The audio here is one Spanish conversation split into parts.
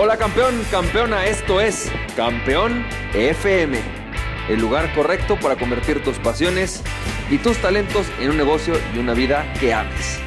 Hola campeón, campeona, esto es Campeón FM, el lugar correcto para convertir tus pasiones y tus talentos en un negocio y una vida que ames.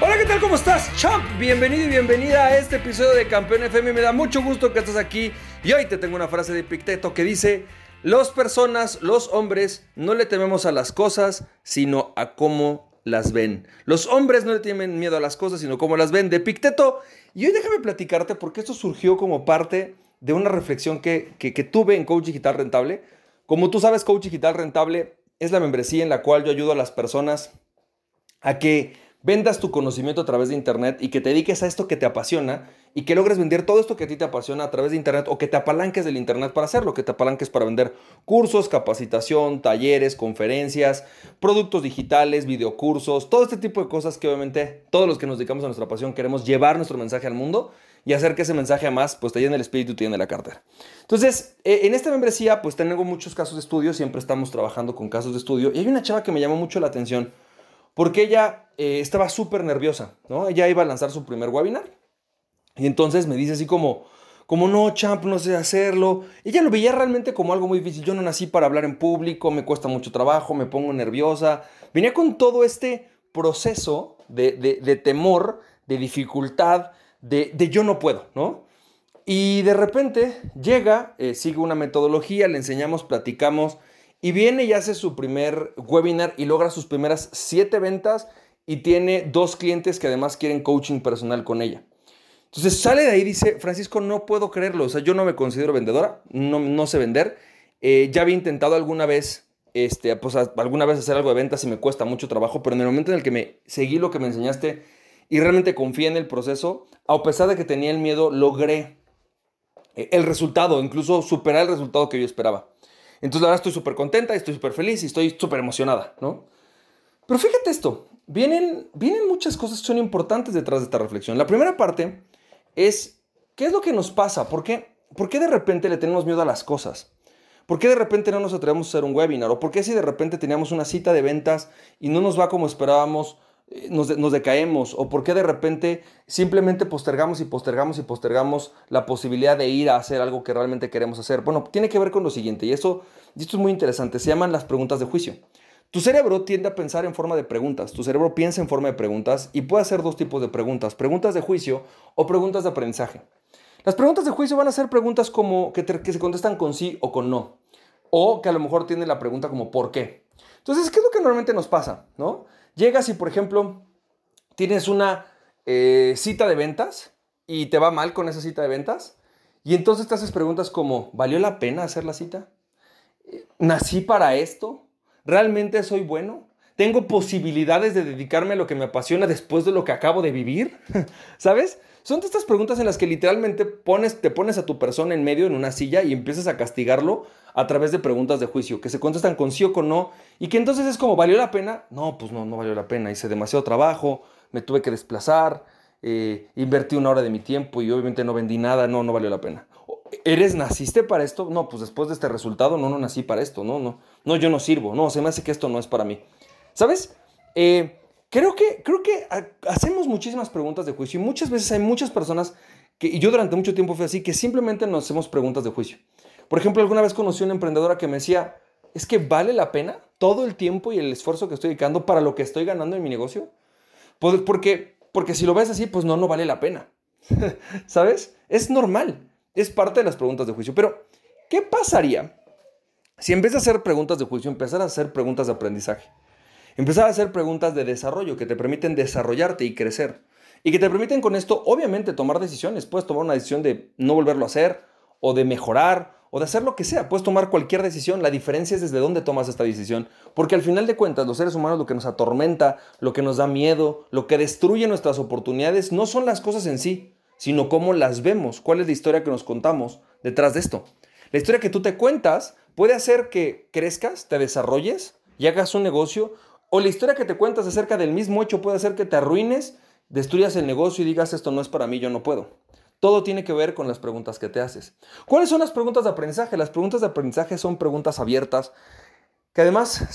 Hola, ¿qué tal? ¿Cómo estás, champ? Bienvenido y bienvenida a este episodio de Campeón FM. Me da mucho gusto que estés aquí y hoy te tengo una frase de Epicteto que dice, las personas, los hombres, no le tememos a las cosas, sino a cómo las ven. Los hombres no le tienen miedo a las cosas, sino cómo las ven. De Epicteto y hoy déjame platicarte porque esto surgió como parte de una reflexión que, tuve en Coach Digital Rentable. Como tú sabes, Coach Digital Rentable es la membresía en la cual yo ayudo a las personas a que vendas tu conocimiento a través de Internet y que te dediques a esto que te apasiona y que logres vender todo esto que a ti te apasiona a través de Internet o que te apalanques del Internet para hacerlo, que te apalanques para vender cursos, capacitación, talleres, conferencias, productos digitales, videocursos, todo este tipo de cosas que obviamente todos los que nos dedicamos a nuestra pasión queremos llevar nuestro mensaje al mundo y hacer que ese mensaje además pues te llene el espíritu y te llene la cartera. Entonces, eh, en esta membresía pues tengo muchos casos de estudio, siempre estamos trabajando con casos de estudio y hay una chava que me llamó mucho la atención porque ella eh, estaba súper nerviosa, ¿no? Ella iba a lanzar su primer webinar y entonces me dice así como, como no, champ, no sé hacerlo. Ella lo veía realmente como algo muy difícil. Yo no nací para hablar en público, me cuesta mucho trabajo, me pongo nerviosa. Venía con todo este proceso de, temor, de dificultad, de, yo no puedo, ¿no? Y de repente llega, eh, sigue una metodología, le enseñamos, platicamos y viene y hace su primer webinar y logra sus primeras siete ventas y tiene dos clientes que además quieren coaching personal con ella. Entonces sale de ahí y dice, Francisco, no puedo creerlo. O sea, yo no me considero vendedora, no, sé vender. Eh, ya había intentado alguna vez, este, pues alguna vez hacer algo de ventas y me cuesta mucho trabajo, pero en el momento en el que me seguí lo que me enseñaste y realmente confié en el proceso, a pesar de que tenía el miedo, logré eh, el resultado, incluso superar el resultado que yo esperaba. Entonces, ahora estoy súper contenta, estoy súper feliz y estoy súper emocionada, ¿no? Pero fíjate esto, vienen, vienen muchas cosas que son importantes detrás de esta reflexión. La primera parte es, ¿qué es lo que nos pasa? ¿Por qué, ¿Por qué de repente le tenemos miedo a las cosas? ¿Por qué de repente no nos atrevemos a hacer un webinar? ¿O por qué si de repente teníamos una cita de ventas y no nos va como esperábamos, eh, nos, decaemos? ¿O por qué de repente simplemente postergamos y postergamos y postergamos la posibilidad de ir a hacer algo que realmente queremos hacer? Bueno, tiene que ver con lo siguiente, y, eso, esto es muy interesante, se llaman las preguntas de juicio. Tu cerebro tiende a pensar en forma de preguntas, tu cerebro piensa en forma de preguntas y puede hacer dos tipos de preguntas, preguntas de juicio o preguntas de aprendizaje. Las preguntas de juicio van a ser preguntas como que, que se contestan con sí o con no, o que a lo mejor tienen la pregunta como ¿por qué? Entonces, ¿qué es lo que normalmente nos pasa? ¿no? Llegas y, por ejemplo, tienes una eh, cita de ventas y te va mal con esa cita de ventas. Y entonces te haces preguntas como, ¿valió la pena hacer la cita? ¿Nací para esto? ¿Realmente soy bueno? ¿Tengo posibilidades de dedicarme a lo que me apasiona después de lo que acabo de vivir? ¿Sabes? Son estas preguntas en las que literalmente te pones a tu persona en medio en una silla y empiezas a castigarlo a través de preguntas de juicio, que se contestan con sí o con no, y que entonces es como, ¿valió la pena? No, pues no, no valió la pena, hice demasiado trabajo, me tuve que desplazar, eh, invertí una hora de mi tiempo y obviamente no vendí nada, no, no valió la pena. ¿Eres, naciste para esto? No, pues después de este resultado, no, no nací para esto, no, no, no, yo no sirvo, no, se me hace que esto no es para mí. ¿Sabes? Eh, Creo que, creo que hacemos muchísimas preguntas de juicio y muchas veces hay muchas personas que, y yo durante mucho tiempo fui así, que simplemente nos hacemos preguntas de juicio. Por ejemplo, alguna vez conocí a una emprendedora que me decía, ¿es que vale la pena todo el tiempo y el esfuerzo que estoy dedicando para lo que estoy ganando en mi negocio? Pues, porque, porque si lo ves así, pues no, no vale la pena. ¿Sabes? Es normal, es parte de las preguntas de juicio. Pero, ¿qué pasaría si en vez de hacer preguntas de juicio, empezar a hacer preguntas de aprendizaje? Empezar a hacer preguntas de desarrollo que te permiten desarrollarte y crecer. Y que te permiten con esto, obviamente, tomar decisiones. Puedes tomar una decisión de no volverlo a hacer, o de mejorar, o de hacer lo que sea. Puedes tomar cualquier decisión. La diferencia es desde dónde tomas esta decisión. Porque al final de cuentas, los seres humanos lo que nos atormenta, lo que nos da miedo, lo que destruye nuestras oportunidades, no son las cosas en sí, sino cómo las vemos, cuál es la historia que nos contamos detrás de esto. La historia que tú te cuentas puede hacer que crezcas, te desarrolles y hagas un negocio o la historia que te cuentas acerca del mismo hecho puede hacer que te arruines, destruyas el negocio y digas esto no es para mí, yo no puedo. Todo tiene que ver con las preguntas que te haces. ¿Cuáles son las preguntas de aprendizaje? Las preguntas de aprendizaje son preguntas abiertas, que además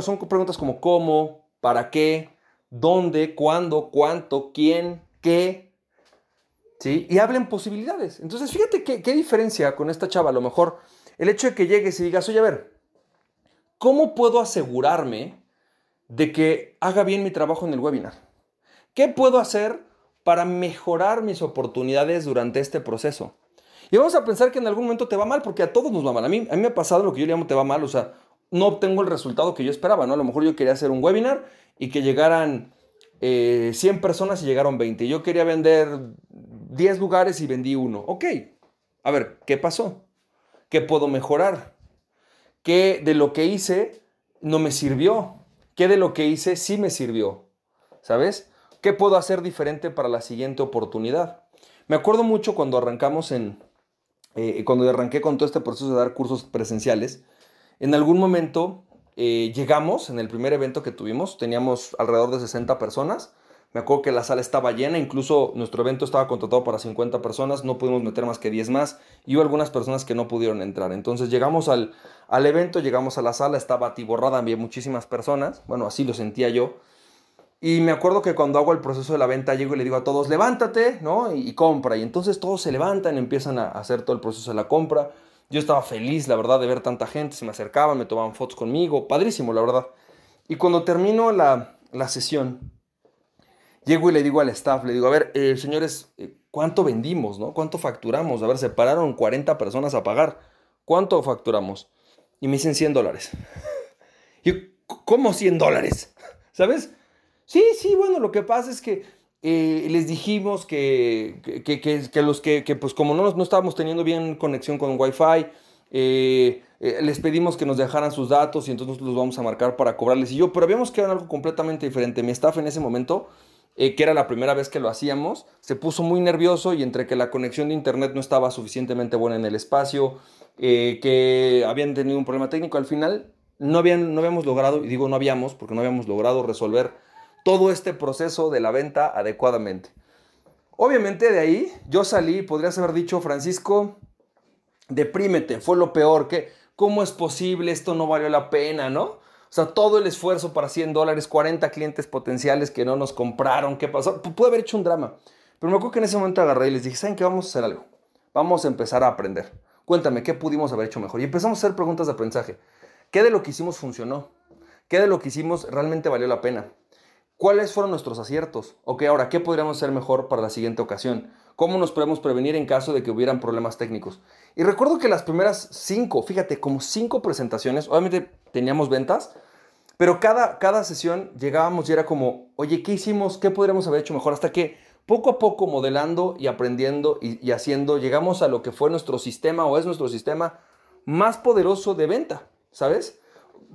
son preguntas como cómo, para qué, dónde, cuándo, cuánto, quién, qué. ¿sí? Y hablen posibilidades. Entonces, fíjate qué, qué diferencia con esta chava. A lo mejor el hecho de que llegues y digas, oye, a ver, ¿cómo puedo asegurarme de que haga bien mi trabajo en el webinar? ¿Qué puedo hacer para mejorar mis oportunidades durante este proceso? Y vamos a pensar que en algún momento te va mal, porque a todos nos va mal. A mí, a mí me ha pasado lo que yo le llamo te va mal, o sea, no obtengo el resultado que yo esperaba, ¿no? A lo mejor yo quería hacer un webinar y que llegaran 100 eh, personas y llegaron 20. Yo quería vender 10 lugares y vendí uno. Ok, a ver, ¿qué pasó? ¿Qué puedo mejorar? ¿Qué de lo que hice no me sirvió? ¿Qué de lo que hice sí me sirvió? ¿Sabes? ¿Qué puedo hacer diferente para la siguiente oportunidad? Me acuerdo mucho cuando arrancamos en, eh, cuando arranqué con todo este proceso de dar cursos presenciales, en algún momento eh, llegamos, en el primer evento que tuvimos, teníamos alrededor de 60 personas. Me acuerdo que la sala estaba llena, incluso nuestro evento estaba contratado para 50 personas, no pudimos meter más que 10 más y hubo algunas personas que no pudieron entrar. Entonces llegamos al, al evento, llegamos a la sala, estaba atiborrada, había muchísimas personas, bueno, así lo sentía yo. Y me acuerdo que cuando hago el proceso de la venta, llego y le digo a todos, levántate, ¿no? Y, y compra. Y entonces todos se levantan, empiezan a hacer todo el proceso de la compra. Yo estaba feliz, la verdad, de ver tanta gente, se me acercaban, me tomaban fotos conmigo, padrísimo, la verdad. Y cuando termino la, sesión, llego y le digo al staff, le digo, a ver, eh, señores, eh, ¿cuánto vendimos, no? ¿Cuánto facturamos? A ver, se pararon 40 personas a pagar. ¿Cuánto facturamos? Y me dicen 100 dólares. ¿cómo 100 dólares? ¿Sabes? Sí, sí, bueno, lo que pasa es que eh, les dijimos que, que, los que, pues como no, no estábamos teniendo bien conexión con Wi-Fi, les pedimos que nos dejaran sus datos y entonces los vamos a marcar para cobrarles. Y yo, pero habíamos quedado en algo completamente diferente. Mi staff en ese momento, que era la primera vez que lo hacíamos, se puso muy nervioso y entre que la conexión de internet no estaba suficientemente buena en el espacio, que habían tenido un problema técnico, al final no, habían, no habíamos logrado, y digo no habíamos porque no habíamos logrado resolver todo este proceso de la venta adecuadamente. Obviamente de ahí yo salí, podrías haber dicho, Francisco, deprímete, fue lo peor, que ¿cómo es posible? Esto no valió la pena, ¿no? O sea, todo el esfuerzo para 100 dólares, 40 clientes potenciales que no nos compraron, ¿qué pasó? Pude haber hecho un drama. Pero me acuerdo que en ese momento agarré y les dije, ¿saben qué? Vamos a hacer algo. Vamos a empezar a aprender. Cuéntame, ¿qué pudimos haber hecho mejor? Y empezamos a hacer preguntas de aprendizaje. ¿Qué de lo que hicimos funcionó? ¿Qué de lo que hicimos realmente valió la pena? ¿Cuáles fueron nuestros aciertos? Ok, ahora, ¿qué podríamos hacer mejor para la siguiente ocasión? ¿Cómo nos podemos prevenir en caso de que hubieran problemas técnicos? Y recuerdo que las primeras cinco, fíjate, como cinco presentaciones, obviamente teníamos ventas, pero cada, cada sesión llegábamos y era como, oye, ¿qué hicimos? ¿Qué podríamos haber hecho mejor? Hasta que poco a poco modelando y aprendiendo y, y haciendo, llegamos a lo que fue nuestro sistema o es nuestro sistema más poderoso de venta, ¿sabes?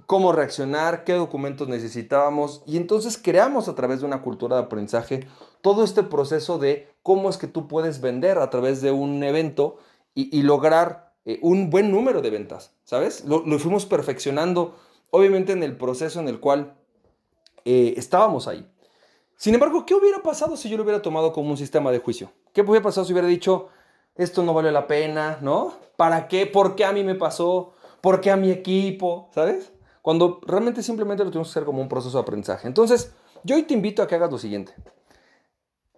Cómo reaccionar, qué documentos necesitábamos y entonces creamos a través de una cultura de aprendizaje todo este proceso de cómo es que tú puedes vender a través de un evento y, lograr eh, un buen número de ventas, ¿sabes? Lo, fuimos perfeccionando, obviamente en el proceso en el cual eh, estábamos ahí. Sin embargo, ¿qué hubiera pasado si yo lo hubiera tomado como un sistema de juicio? ¿Qué hubiera pasado si hubiera dicho, esto no vale la pena, ¿no? ¿Para qué? ¿Por qué a mí me pasó? ¿Por qué a mi equipo? ¿Sabes? Cuando realmente simplemente lo tenemos que hacer como un proceso de aprendizaje. Entonces, yo hoy te invito a que hagas lo siguiente.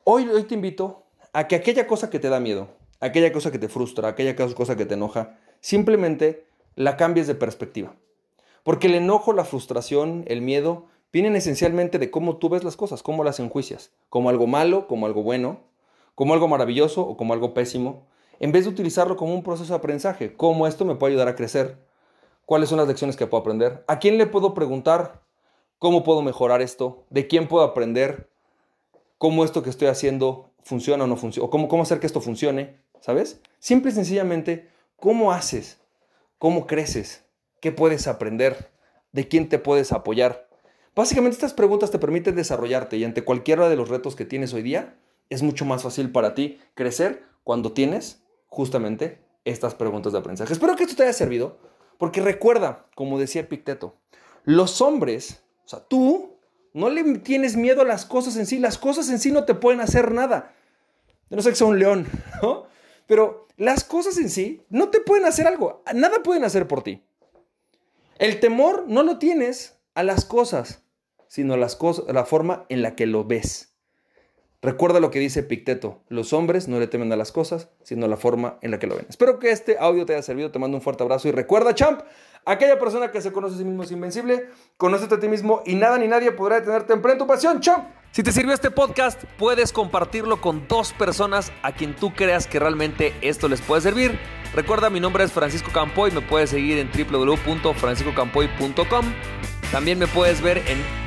Hoy, hoy te invito a que aquella cosa que te da miedo, aquella cosa que te frustra, aquella cosa que te enoja, simplemente la cambies de perspectiva. Porque el enojo, la frustración, el miedo, vienen esencialmente de cómo tú ves las cosas, cómo las enjuicias, como algo malo, como algo bueno, como algo maravilloso o como algo pésimo, en vez de utilizarlo como un proceso de aprendizaje, cómo esto me puede ayudar a crecer, cuáles son las lecciones que puedo aprender, a quién le puedo preguntar cómo puedo mejorar esto, de quién puedo aprender, cómo esto que estoy haciendo funciona o no funciona, cómo, cómo hacer que esto funcione, ¿sabes? Simple y sencillamente, ¿cómo haces? ¿Cómo creces? ¿Qué puedes aprender? ¿De quién te puedes apoyar? Básicamente estas preguntas te permiten desarrollarte y ante cualquiera de los retos que tienes hoy día, es mucho más fácil para ti crecer cuando tienes justamente estas preguntas de aprendizaje. Espero que esto te haya servido. Porque recuerda, como decía Epicteto, los hombres, o sea, tú no le tienes miedo a las cosas en sí, las cosas en sí no te pueden hacer nada. No sé que sea un león, ¿no? Pero las cosas en sí no te pueden hacer algo, nada pueden hacer por ti. El temor no lo tienes a las cosas, sino a las cosas, a la forma en la que lo ves. Recuerda lo que dice Picteto, los hombres no le temen a las cosas, sino a la forma en la que lo ven. Espero que este audio te haya servido, te mando un fuerte abrazo y recuerda, champ, aquella persona que se conoce a sí mismo es invencible, conócete a ti mismo y nada ni nadie podrá detenerte en tu pasión, champ. Si te sirvió este podcast, puedes compartirlo con dos personas a quien tú creas que realmente esto les puede servir. Recuerda, mi nombre es Francisco Campoy, me puedes seguir en www.franciscocampoy.com. También me puedes ver en